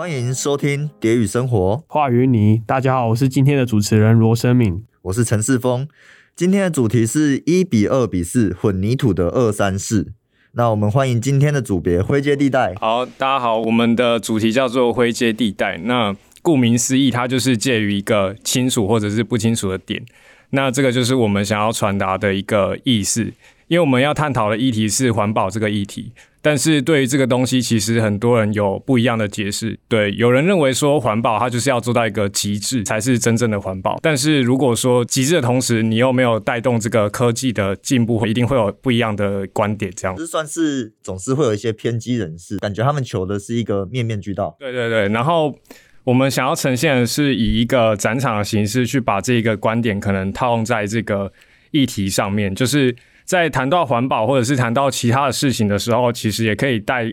欢迎收听《蝶语生活》，话语你，大家好，我是今天的主持人罗生敏，我是陈世峰。今天的主题是一比二比四混凝土的二三四。那我们欢迎今天的组别灰阶地带。好，大家好，我们的主题叫做灰阶地带。那顾名思义，它就是介于一个清楚或者是不清楚的点。那这个就是我们想要传达的一个意思。因为我们要探讨的议题是环保这个议题，但是对于这个东西，其实很多人有不一样的解释。对，有人认为说环保它就是要做到一个极致才是真正的环保，但是如果说极致的同时，你又没有带动这个科技的进步，一定会有不一样的观点。这样，这算是总是会有一些偏激人士，感觉他们求的是一个面面俱到。对对对，然后我们想要呈现的是以一个展场的形式去把这个观点可能套用在这个议题上面，就是。在谈到环保或者是谈到其他的事情的时候，其实也可以带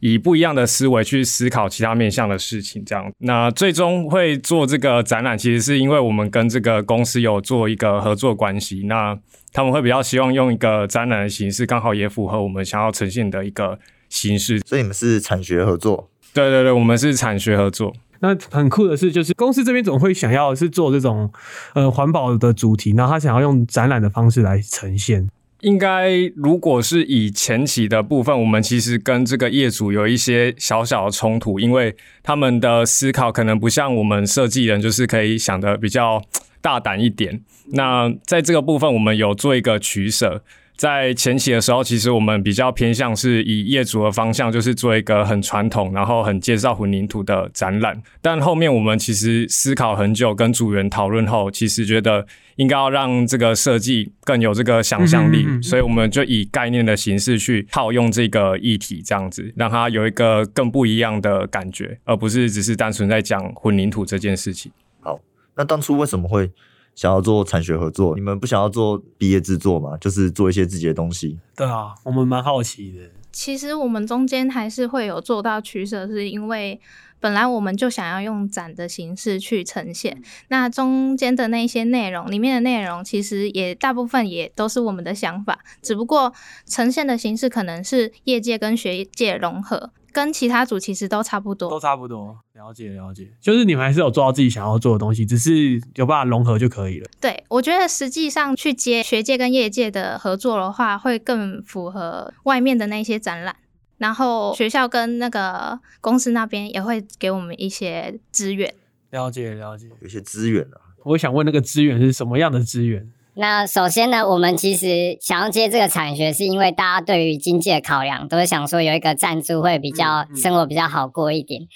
以不一样的思维去思考其他面向的事情。这样，那最终会做这个展览，其实是因为我们跟这个公司有做一个合作关系。那他们会比较希望用一个展览的形式，刚好也符合我们想要呈现的一个形式。所以你们是产学合作？对对对，我们是产学合作。那很酷的是，就是公司这边总会想要是做这种呃环保的主题，然后他想要用展览的方式来呈现。应该，如果是以前期的部分，我们其实跟这个业主有一些小小的冲突，因为他们的思考可能不像我们设计人，就是可以想的比较大胆一点。那在这个部分，我们有做一个取舍。在前期的时候，其实我们比较偏向是以业主的方向，就是做一个很传统，然后很介绍混凝土的展览。但后面我们其实思考很久，跟组员讨论后，其实觉得应该要让这个设计更有这个想象力，所以我们就以概念的形式去套用这个议题，这样子让它有一个更不一样的感觉，而不是只是单纯在讲混凝土这件事情。好，那当初为什么会？想要做产学合作，你们不想要做毕业制作吗？就是做一些自己的东西。对啊，我们蛮好奇的。其实我们中间还是会有做到取舍，是因为本来我们就想要用展的形式去呈现，那中间的那些内容里面的内容，其实也大部分也都是我们的想法，只不过呈现的形式可能是业界跟学界融合。跟其他组其实都差不多，都差不多。了解了解，就是你们还是有做到自己想要做的东西，只是有办法融合就可以了。对，我觉得实际上去接学界跟业界的合作的话，会更符合外面的那些展览。然后学校跟那个公司那边也会给我们一些资源。了解了解，有些资源啊。我想问那个资源是什么样的资源？那首先呢，我们其实想要接这个产学，是因为大家对于经济的考量，都是想说有一个赞助会比较生活比较好过一点。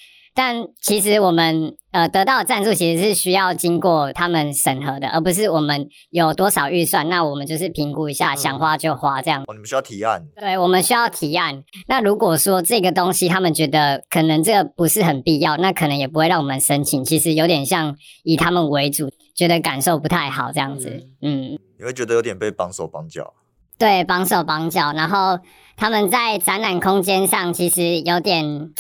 但其实我们呃得到的赞助其实是需要经过他们审核的，而不是我们有多少预算，那我们就是评估一下，想花就花这样。哦，你们需要提案？对，我们需要提案。那如果说这个东西他们觉得可能这个不是很必要，那可能也不会让我们申请。其实有点像以他们为主。觉得感受不太好，这样子，嗯，你会觉得有点被绑手绑脚，对，绑手绑脚。然后他们在展览空间上，其实有点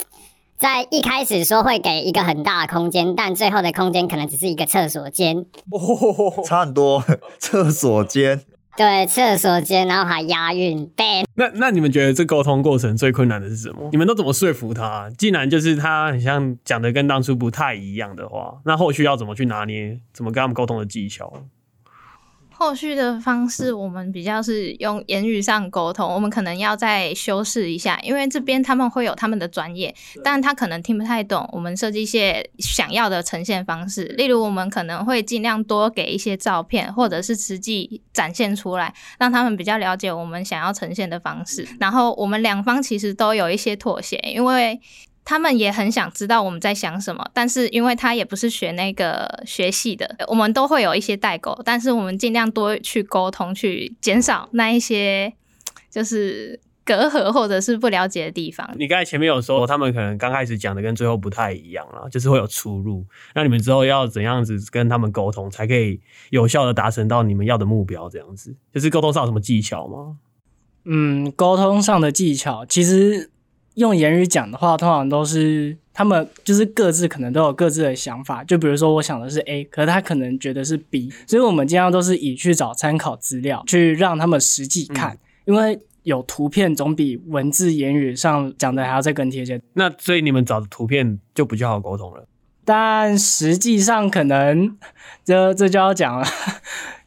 在一开始说会给一个很大的空间，但最后的空间可能只是一个厕所间，哦差很多，厕所间。对，厕所间，然后还押韵。对，那那你们觉得这沟通过程最困难的是什么？你们都怎么说服他？既然就是他很像讲的跟当初不太一样的话，那后续要怎么去拿捏？怎么跟他们沟通的技巧？后续的方式，我们比较是用言语上沟通，我们可能要再修饰一下，因为这边他们会有他们的专业，但他可能听不太懂我们设计一些想要的呈现方式。例如，我们可能会尽量多给一些照片，或者是实际展现出来，让他们比较了解我们想要呈现的方式。然后，我们两方其实都有一些妥协，因为。他们也很想知道我们在想什么，但是因为他也不是学那个学系的，我们都会有一些代沟，但是我们尽量多去沟通，去减少那一些就是隔阂或者是不了解的地方。你刚才前面有说，他们可能刚开始讲的跟最后不太一样了，就是会有出入。那你们之后要怎样子跟他们沟通，才可以有效的达成到你们要的目标？这样子，就是沟通上有什么技巧吗？嗯，沟通上的技巧其实。用言语讲的话，通常都是他们就是各自可能都有各自的想法。就比如说，我想的是 A，可是他可能觉得是 B，所以我们经常都是以去找参考资料，去让他们实际看。因为有图片总比文字言语上讲的还要再更贴切。那所以你们找的图片就比较好沟通了。但实际上可能这这就要讲了，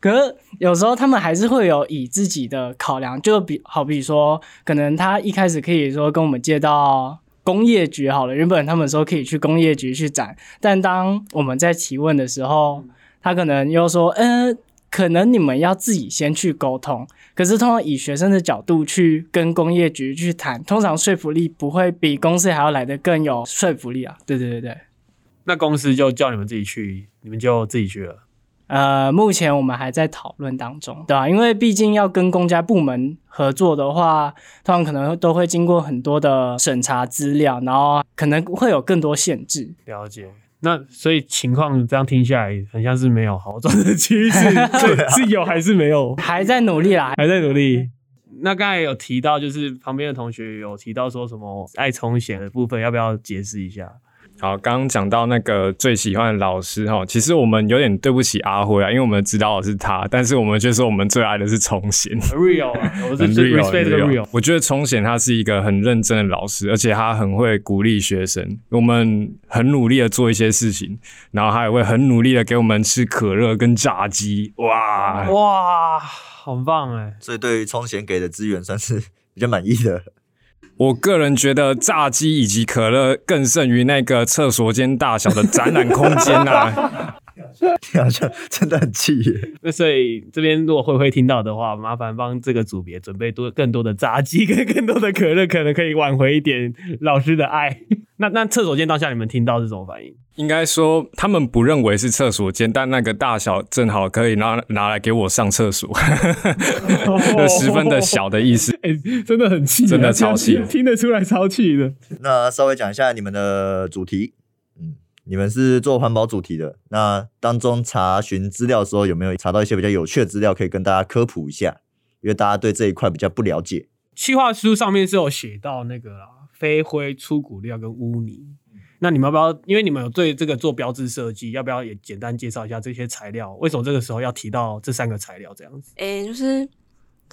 可是有时候他们还是会有以自己的考量，就比好比说，可能他一开始可以说跟我们借到工业局好了，原本他们说可以去工业局去展，但当我们在提问的时候，他可能又说，嗯、可能你们要自己先去沟通。可是通常以学生的角度去跟工业局去谈，通常说服力不会比公司还要来的更有说服力啊。对对对对。那公司就叫你们自己去，你们就自己去了。呃，目前我们还在讨论当中，对吧、因为毕竟要跟公家部门合作的话，通常可能都会经过很多的审查资料，然后可能会有更多限制。了解。那所以情况这样听下来，很像是没有好转的趋势，是是有还是没有？还在努力啦，还在努力。那刚才有提到，就是旁边的同学有提到说什么爱冲险的部分，要不要解释一下？好，刚刚讲到那个最喜欢的老师哈，其实我们有点对不起阿辉啊，因为我们知道的是他，但是我们却说我们最爱的是冲贤。real，啊我是最 real，respect 这 real。我觉得冲贤他是一个很认真的老师，而且他很会鼓励学生。我们很努力的做一些事情，然后他也会很努力的给我们吃可乐跟炸鸡。哇，哇，好棒哎！所以对于冲贤给的资源算是比较满意的。我个人觉得炸鸡以及可乐更胜于那个厕所间大小的展览空间啊！你好像真的很气耶。那所以这边如果慧慧听到的话，麻烦帮这个组别准备多更多的炸鸡跟更多的可乐，可能可以挽回一点老师的爱。那那厕所间当下你们听到是什么反应？应该说他们不认为是厕所间，但那个大小正好可以拿拿来给我上厕所，就十分的小的意思。哎、真的很气啊，真的超气听听得出来超气的。那稍微讲一下你们的主题，嗯，你们是做环保主题的，那当中查询资料的时候有没有查到一些比较有趣的资料，可以跟大家科普一下？因为大家对这一块比较不了解。企划书上面是有写到那个啦，飞灰、粗骨料跟污泥。那你们要不要？因为你们有对这个做标志设计，要不要也简单介绍一下这些材料？为什么这个时候要提到这三个材料这样子？诶、就是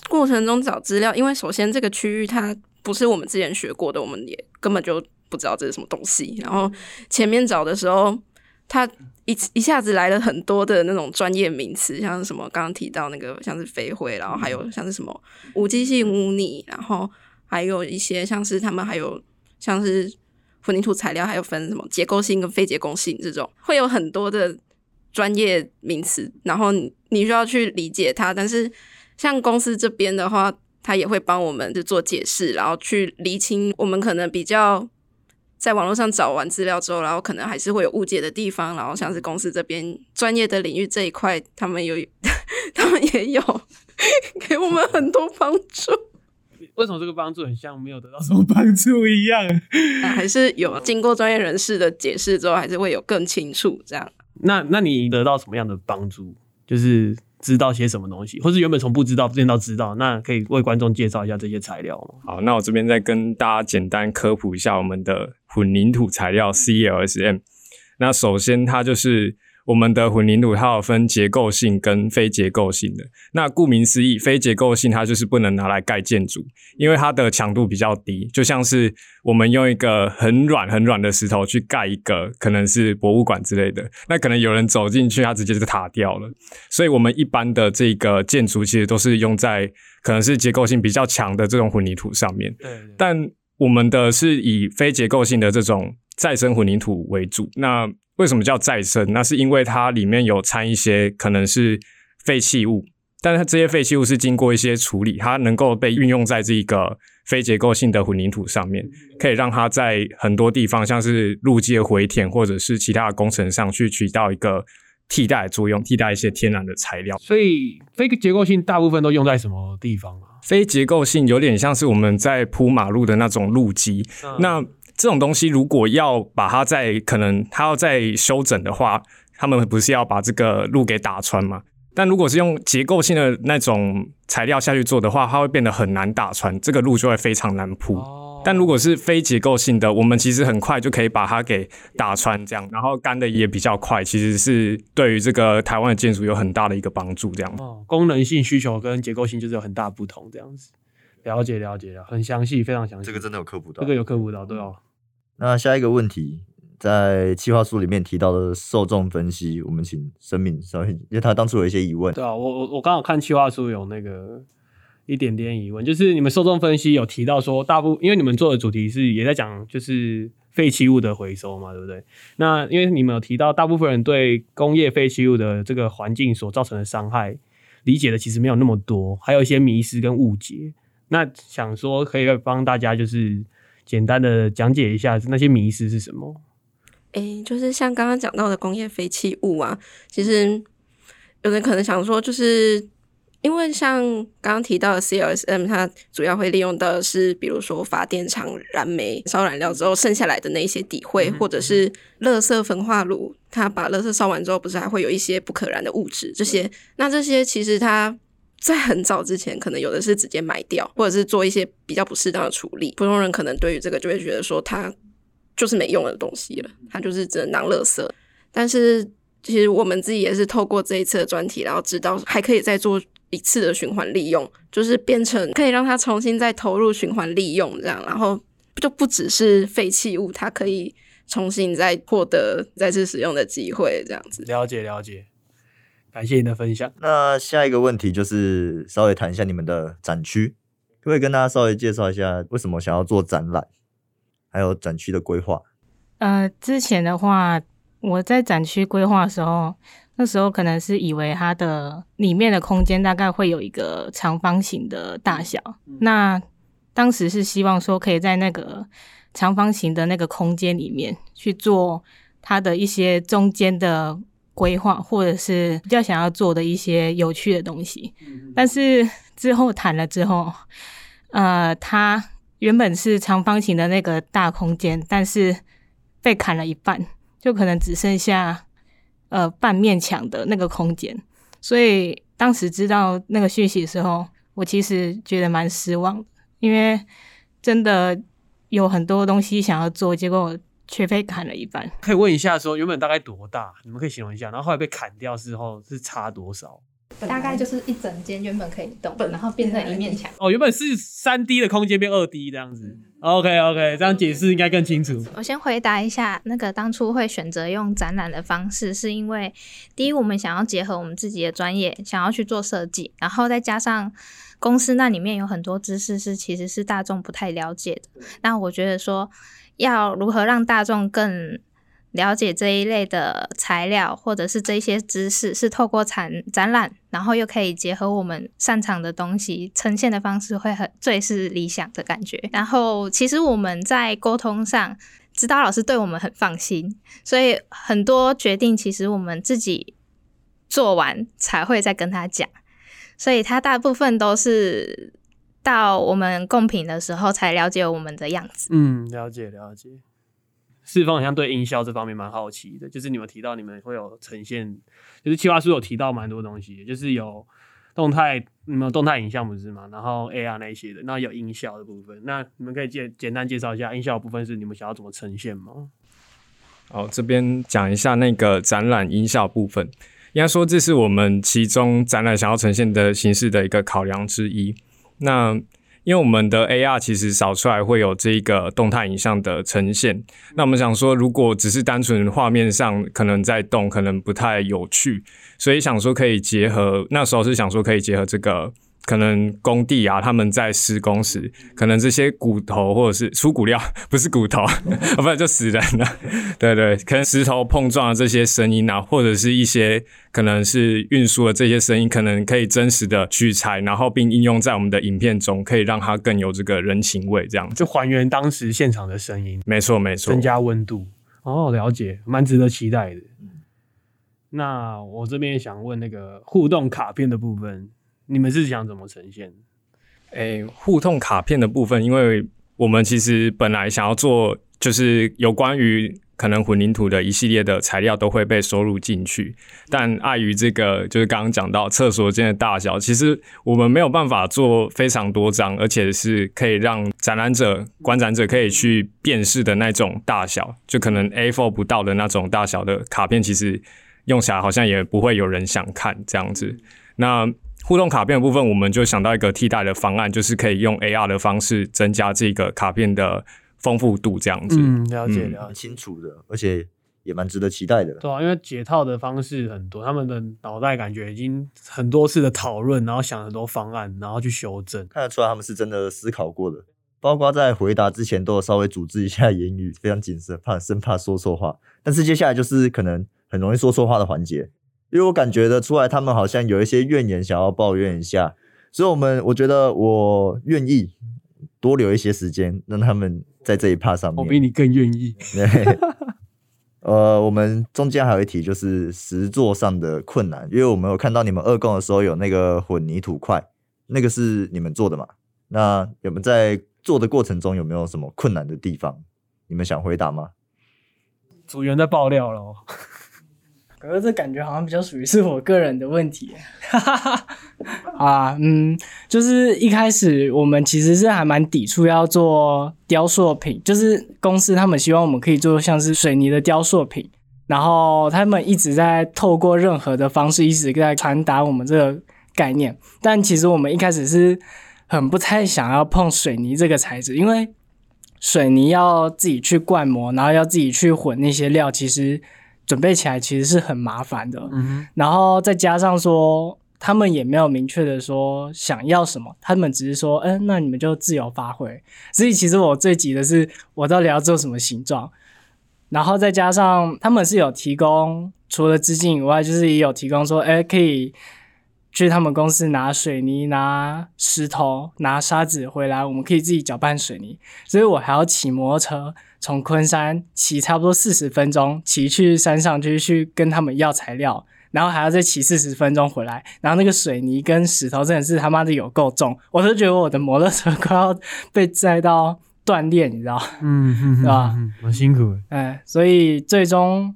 过程中找资料，因为首先这个区域它不是我们之前学过的，我们也根本就不知道这是什么东西。然后前面找的时候，它一一下子来了很多的那种专业名词，像是什么刚刚提到那个像是飞灰，然后还有像是什么无机性污泥，然后还有一些像是他们还有像是混凝土材料，还有分什么结构性跟非结构性这种，会有很多的专业名词，然后你需要去理解它。但是像公司这边的话，他也会帮我们就做解释，然后去厘清我们可能比较在网络上找完资料之后，然后可能还是会有误解的地方。然后像是公司这边专业的领域这一块，他们有 他们也有 给我们很多帮助。为什么这个帮助很像没有得到什么帮助一样？还是有经过专业人士的解释之后，还是会有更清楚这样。那那你得到什么样的帮助？就是知道些什么东西，或是原本从不知道变到知道，那可以为观众介绍一下这些材料吗？好，那我这边再跟大家简单科普一下我们的混凝土材料 CLSM。那首先它就是我们的混凝土，它有分结构性跟非结构性的。那顾名思义，非结构性它就是不能拿来盖建筑，因为它的强度比较低，就像是我们用一个很软很软的石头去盖一个可能是博物馆之类的，那可能有人走进去，它直接就塌掉了。所以我们一般的这个建筑其实都是用在可能是结构性比较强的这种混凝土上面。对但我们的是以非结构性的这种再生混凝土为主。那为什么叫再生？那是因为它里面有掺一些可能是废弃物，但是这些废弃物是经过一些处理，它能够被运用在这个非结构性的混凝土上面，可以让它在很多地方，像是路基的回填或者是其他的工程上去起到一个替代的作用，替代一些天然的材料。所以非结构性大部分都用在什么地方啊？非结构性有点像是我们在铺马路的那种路基，嗯那这种东西如果要把它在可能它要再修整的话，他们不是要把这个路给打穿吗？但如果是用结构性的那种材料下去做的话，它会变得很难打穿，这个路就会非常难铺。哦但如果是非结构性的，我们其实很快就可以把它给打穿，这样，然后干的也比较快，其实是对于这个台湾的建筑有很大的一个帮助。这样，哦，功能性需求跟结构性就是有很大不同这样子。了解了解了，很详细，非常详细。这个真的有科普到。这个有科普到，对哦。那下一个问题，在企划书里面提到的受众分析，我们请生命稍微，因为他当初有一些疑问。对啊，我我我刚好看企划书有那个一点点疑问，就是你们受众分析有提到说，大部因为你们做的主题是也在讲就是废弃物的回收嘛，对不对？那因为你们有提到，大部分人对工业废弃物的这个环境所造成的伤害理解的其实没有那么多，还有一些迷失跟误解。那想说可以帮大家就是简单的讲解一下那些迷失是什么？诶，就是像刚刚讲到的工业废弃物啊，其实有人可能想说，就是因为像刚刚提到的 CLSM，它主要会利用的是，比如说发电厂燃煤烧燃料之后剩下来的那些底灰，或者是垃圾焚化炉，它把垃圾烧完之后，不是还会有一些不可燃的物质？这些，那这些其实它。在很早之前，可能有的是直接埋掉，或者是做一些比较不适当的处理。普通人可能对于这个就会觉得说，它就是没用的东西了，它就是只能当垃圾。但是其实我们自己也是透过这一次的专题，然后知道还可以再做一次的循环利用，就是变成可以让它重新再投入循环利用这样，然后就不只是废弃物，它可以重新再获得再次使用的机会这样子。了解了解。感谢你的分享。那下一个问题就是稍微谈一下你们的展区，可不可以跟大家稍微介绍一下为什么想要做展览，还有展区的规划？呃，之前的话，我在展区规划的时候，那时候可能是以为它的里面的空间大概会有一个长方形的大小，那当时是希望说可以在那个长方形的那个空间里面去做它的一些中间的。规划或者是比较想要做的一些有趣的东西，但是之后谈了之后，呃，它原本是长方形的那个大空间，但是被砍了一半，就可能只剩下呃半面墙的那个空间。所以当时知道那个讯息的时候，我其实觉得蛮失望，因为真的有很多东西想要做，结果。却被砍了一半。可以问一下，说原本大概多大？你们可以形容一下。然后后来被砍掉之后是差多少？大概就是一整间原本可以动，然后变成一面墙。哦，原本是三 D 的空间变二 D 这样子。OK OK，这样解释应该更清楚。我先回答一下，那个当初会选择用展览的方式，是因为第一，我们想要结合我们自己的专业，想要去做设计，然后再加上公司那里面有很多知识是其实是大众不太了解的。那我觉得说。要如何让大众更了解这一类的材料，或者是这些知识，是透过展展览，然后又可以结合我们擅长的东西，呈现的方式会很最是理想的感觉。然后，其实我们在沟通上，指导老师对我们很放心，所以很多决定其实我们自己做完才会再跟他讲，所以他大部分都是。到我们贡品的时候才了解我们的样子。嗯，了解了解。四方好像对音效这方面蛮好奇的，就是你们提到你们会有呈现，就是企划书有提到蛮多东西，就是有动态，你们动态影像不是吗？然后 AR 那些的，那有音效的部分，那你们可以简简单介绍一下音效部分是你们想要怎么呈现吗？好，这边讲一下那个展览音效部分，应该说这是我们其中展览想要呈现的形式的一个考量之一。那因为我们的 AR 其实扫出来会有这个动态影像的呈现，那我们想说，如果只是单纯画面上可能在动，可能不太有趣，所以想说可以结合，那时候是想说可以结合这个。可能工地啊，他们在施工时，可能这些骨头或者是出骨料，不是骨头，不然就死人了。对对，可能石头碰撞的这些声音啊，或者是一些可能是运输的这些声音，可能可以真实的取材，然后并应用在我们的影片中，可以让它更有这个人情味，这样就还原当时现场的声音。没错没错，增加温度。哦，了解，蛮值得期待的。那我这边想问那个互动卡片的部分。你们是想怎么呈现？诶，互动卡片的部分，因为我们其实本来想要做，就是有关于可能混凝土的一系列的材料都会被收入进去，但碍于这个，就是刚刚讲到厕所间的大小，其实我们没有办法做非常多张，而且是可以让展览者、观展者可以去辨识的那种大小，就可能 A4 不到的那种大小的卡片，其实用起来好像也不会有人想看这样子。那互动卡片的部分，我们就想到一个替代的方案，就是可以用 AR 的方式增加这个卡片的丰富度，这样子。嗯，了解了解。清楚的，而且也蛮值得期待的。对啊，因为解套的方式很多，他们的脑袋感觉已经很多次的讨论，然后想很多方案，然后去修正。看得出来他们是真的思考过的，包括在回答之前都有稍微组织一下言语，非常谨慎，怕生怕说错话。但是接下来就是可能很容易说错话的环节，因为我感觉得出来他们好像有一些怨言想要抱怨一下，所以我们我觉得我愿意多留一些时间，让他们在这一趴上面。我比你更愿意。对，呃，我们中间还有一题就是实作上的困难，因为我们有看到你们二供的时候有那个混凝土块，那个是你们做的嘛？那有没有在做的过程中有没有什么困难的地方？你们想回答吗？组员在爆料了哦，可是这感觉好像比较属于是我个人的问题，啊，嗯，就是一开始我们其实是还蛮抵触要做雕塑品，就是公司他们希望我们可以做像是水泥的雕塑品，然后他们一直在透过任何的方式一直在传达我们这个概念，但其实我们一开始是很不太想要碰水泥这个材质，因为水泥要自己去灌模，然后要自己去混那些料，其实准备起来其实是很麻烦的。嗯然后再加上说，他们也没有明确的说想要什么，他们只是说，嗯，那你们就自由发挥。所以其实我最急的是，我到底要做什么形状。然后再加上他们是有提供，除了资金以外，就是也有提供说，哎，可以去他们公司拿水泥、拿石头、拿沙子回来，我们可以自己搅拌水泥。所以我还要骑摩托车从昆山骑差不多四十分钟，骑去山上去去跟他们要材料，然后还要再骑四十分钟回来。然后那个水泥跟石头真的是他妈的有够重，我都觉得我的摩托车 快要被载到断裂，你知道？嗯嗯对吧嗯，蛮辛苦的。哎，所以最终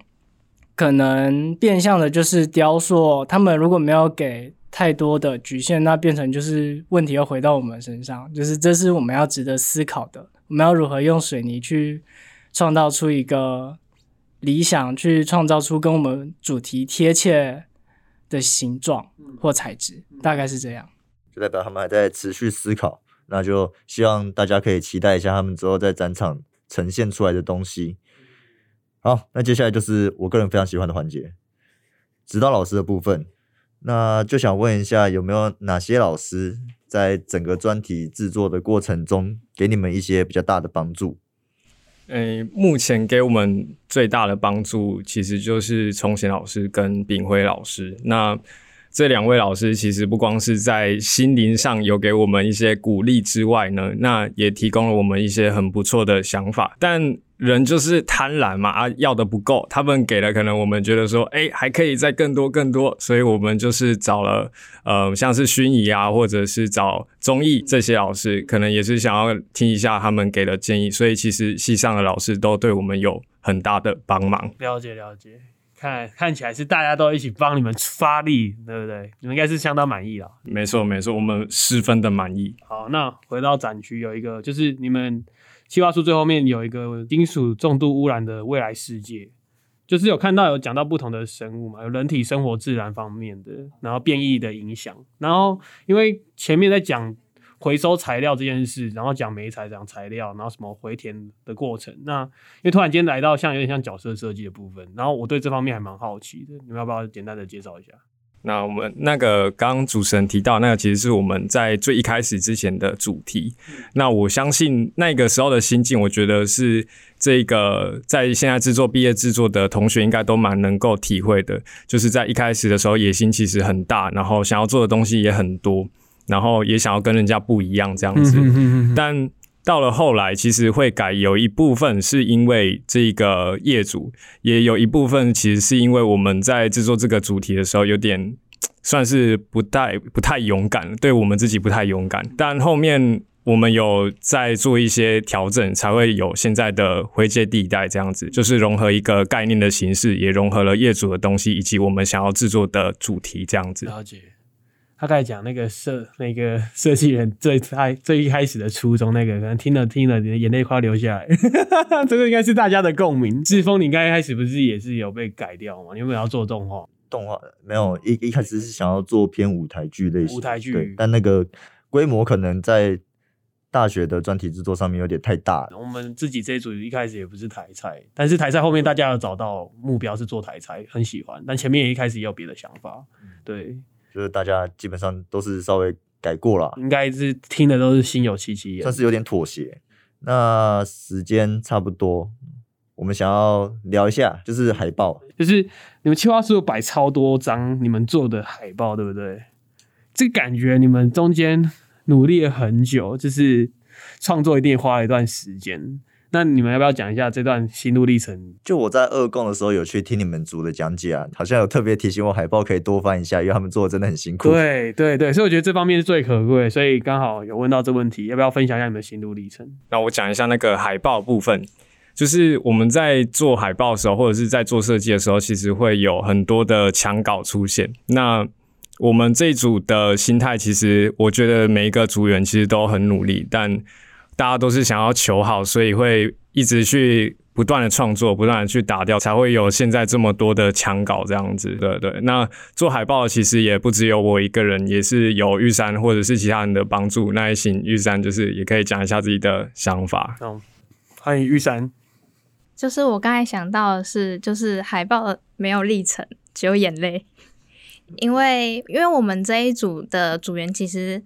可能变相的就是雕塑，他们如果没有给太多的局限，那变成就是问题又回到我们身上，就是这是我们要值得思考的，我们要如何用水泥去创造出一个理想，去创造出跟我们主题贴切的形状或材质，大概是这样。就代表他们还在持续思考。那就希望大家可以期待一下他们之后在展场呈现出来的东西。好，那接下来就是我个人非常喜欢的环节，指导老师的部分。那就想问一下，有没有哪些老师在整个专题制作的过程中，给你们一些比较大的帮助？诶，目前给我们最大的帮助，其实就是崇贤老师跟炳辉老师。那这两位老师其实不光是在心灵上有给我们一些鼓励之外呢，那也提供了我们一些很不错的想法。但人就是贪婪嘛，啊，要的不够，他们给了，可能我们觉得说，哎，还可以再更多更多，所以我们就是找了，呃，像是薰仪啊，或者是找综艺这些老师，可能也是想要听一下他们给的建议，所以其实系上的老师都对我们有很大的帮忙。了解了解，看看起来是大家都一起帮你们发力，对不对？你们应该是相当满意了。没错没错，我们十分的满意。好，那回到展区有一个，就是你们计划书最后面有一个金属重度污染的未来世界，就是有看到有讲到不同的生物嘛，有人体生活自然方面的，然后变异的影响，然后因为前面在讲回收材料这件事，然后讲煤材讲材料，然后什么回填的过程，那因为突然间来到像有点像角色设计的部分，然后我对这方面还蛮好奇的，你们要不要简单的介绍一下？那我们那个刚刚主持人提到，那个其实是我们在最一开始之前的主题。那我相信那个时候的心境，我觉得是这个在现在制作毕业制作的同学应该都蛮能够体会的。就是在一开始的时候，野心其实很大，然后想要做的东西也很多，然后也想要跟人家不一样这样子。但到了后来，其实会改，有一部分是因为这个业主，也有一部分其实是因为我们在制作这个主题的时候，有点算是不太不太勇敢，对我们自己不太勇敢。但后面我们有在做一些调整，才会有现在的灰阶地带这样子，就是融合一个概念的形式，也融合了业主的东西，以及我们想要制作的主题这样子。他刚才讲那个设那个 设计人最开最一开始的初衷，那个可能听了听了，你的眼泪快要流下来。这个应该是大家的共鸣。志峰，你刚开始不是也是有被改掉吗？你有没有要做动画？动画没有一一开始是想要做偏舞台剧类型，舞台剧对，但那个规模可能在大学的专题制作上面有点太大了。我们自己这一组一开始也不是台菜，但是台菜后面大家有找到目标是做台菜，很喜欢，但前面也一开始也有别的想法，对，就是大家基本上都是稍微改过了，应该是听的都是心有戚戚焉算。是有点妥协。那时间差不多，我们想要聊一下，就是海报。就是你们企划书有摆超多张你们做的海报，对不对？这个感觉你们中间努力了很久，就是创作一定花了一段时间。那你们要不要讲一下这段心路历程？就我在二供的时候有去听你们组的讲解啊，好像有特别提醒我海报可以多翻一下，因为他们做的真的很辛苦。对对对，所以我觉得这方面是最可贵，所以刚好有问到这问题，要不要分享一下你们的心路历程？那我讲一下那个海报部分，就是我们在做海报的时候，或者是在做设计的时候，其实会有很多的墙稿出现。那我们这一组的心态，其实我觉得每一个组员其实都很努力，但大家都是想要求好，所以会一直去不断的创作，不断的去打掉，才会有现在这么多的抢稿这样子。对对，那做海报其实也不只有我一个人，也是有玉山或者是其他人的帮助。那也请玉山就是也可以讲一下自己的想法。嗯，欢迎玉山。就是我刚才想到的是，就是海报没有历程，只有眼泪。因为因为我们这一组的组员其实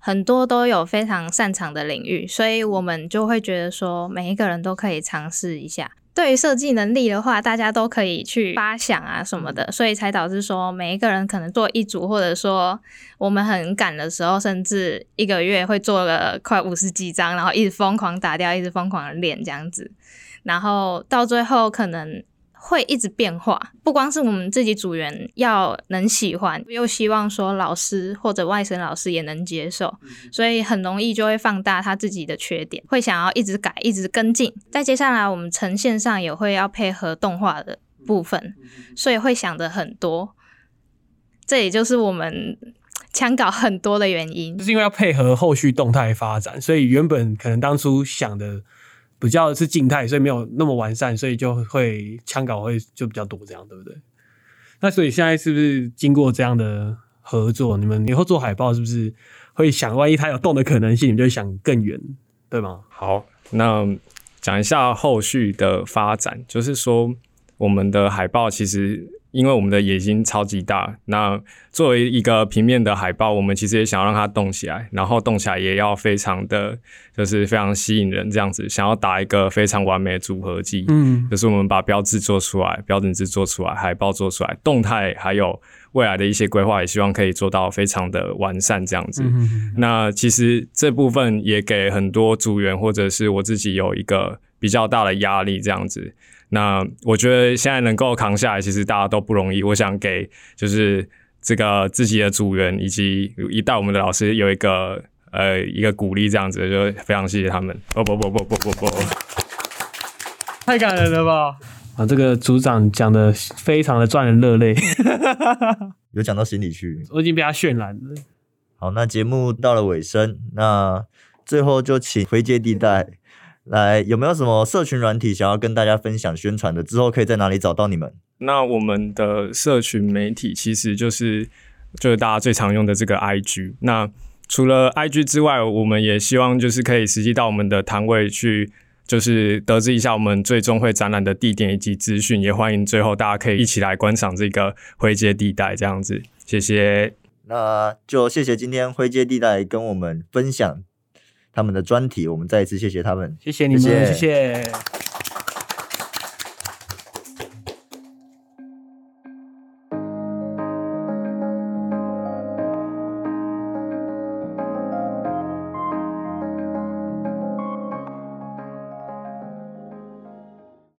很多都有非常擅长的领域，所以我们就会觉得说，每一个人都可以尝试一下。对于设计能力的话，大家都可以去发想啊什么的，所以才导致说每一个人可能做一组，或者说我们很赶的时候，甚至一个月会做了快五十几张，然后一直疯狂打掉，一直疯狂练这样子，然后到最后可能会一直变化。不光是我们自己组员要能喜欢，又希望说老师或者外省老师也能接受，所以很容易就会放大他自己的缺点，会想要一直改，一直跟进。在接下来我们呈现上也会要配合动画的部分，所以会想的很多。这也就是我们枪稿很多的原因就。是因为要配合后续动态发展，所以原本可能当初想的比较是静态，所以没有那么完善，所以就会枪稿会就比较多，这样对不对？那所以现在是不是经过这样的合作，你们以后做海报是不是会想，万一它有动的可能性，你们就会想更远，对吗？好，那讲一下后续的发展，就是说我们的海报其实因为我们的野心超级大，那作为一个平面的海报，我们其实也想要让它动起来，然后动起来也要非常的就是非常吸引人，这样子想要打一个非常完美的组合技。嗯，就是我们把标志做出来，标准字做出来，海报做出来，动态还有未来的一些规划，也希望可以做到非常的完善这样子。嗯那其实这部分也给很多组员或者是我自己有一个比较大的压力，这样子。那我觉得现在能够扛下来，其实大家都不容易。我想给就是这个自己的组员以及一带我们的老师有一个呃一个鼓励，这样子就非常谢谢他们。不不不不不不不，太感人了吧！啊，这个组长讲的非常的赚人热泪，有讲到心里去。我已经被他渲染了。好，那节目到了尾声，那最后就请回接地带来，有没有什么社群软体想要跟大家分享宣传的？之后可以在哪里找到你们？那我们的社群媒体其实就是就是大家最常用的这个 IG。那除了 IG 之外，我们也希望就是可以实际到我们的摊位去，就是得知一下我们最终会展览的地点以及资讯。也欢迎最后大家可以一起来观赏这个灰阶地带这样子。谢谢。那就谢谢今天灰阶地带跟我们分享他们的专题，我们再一次谢谢他们。谢谢你们，谢谢谢谢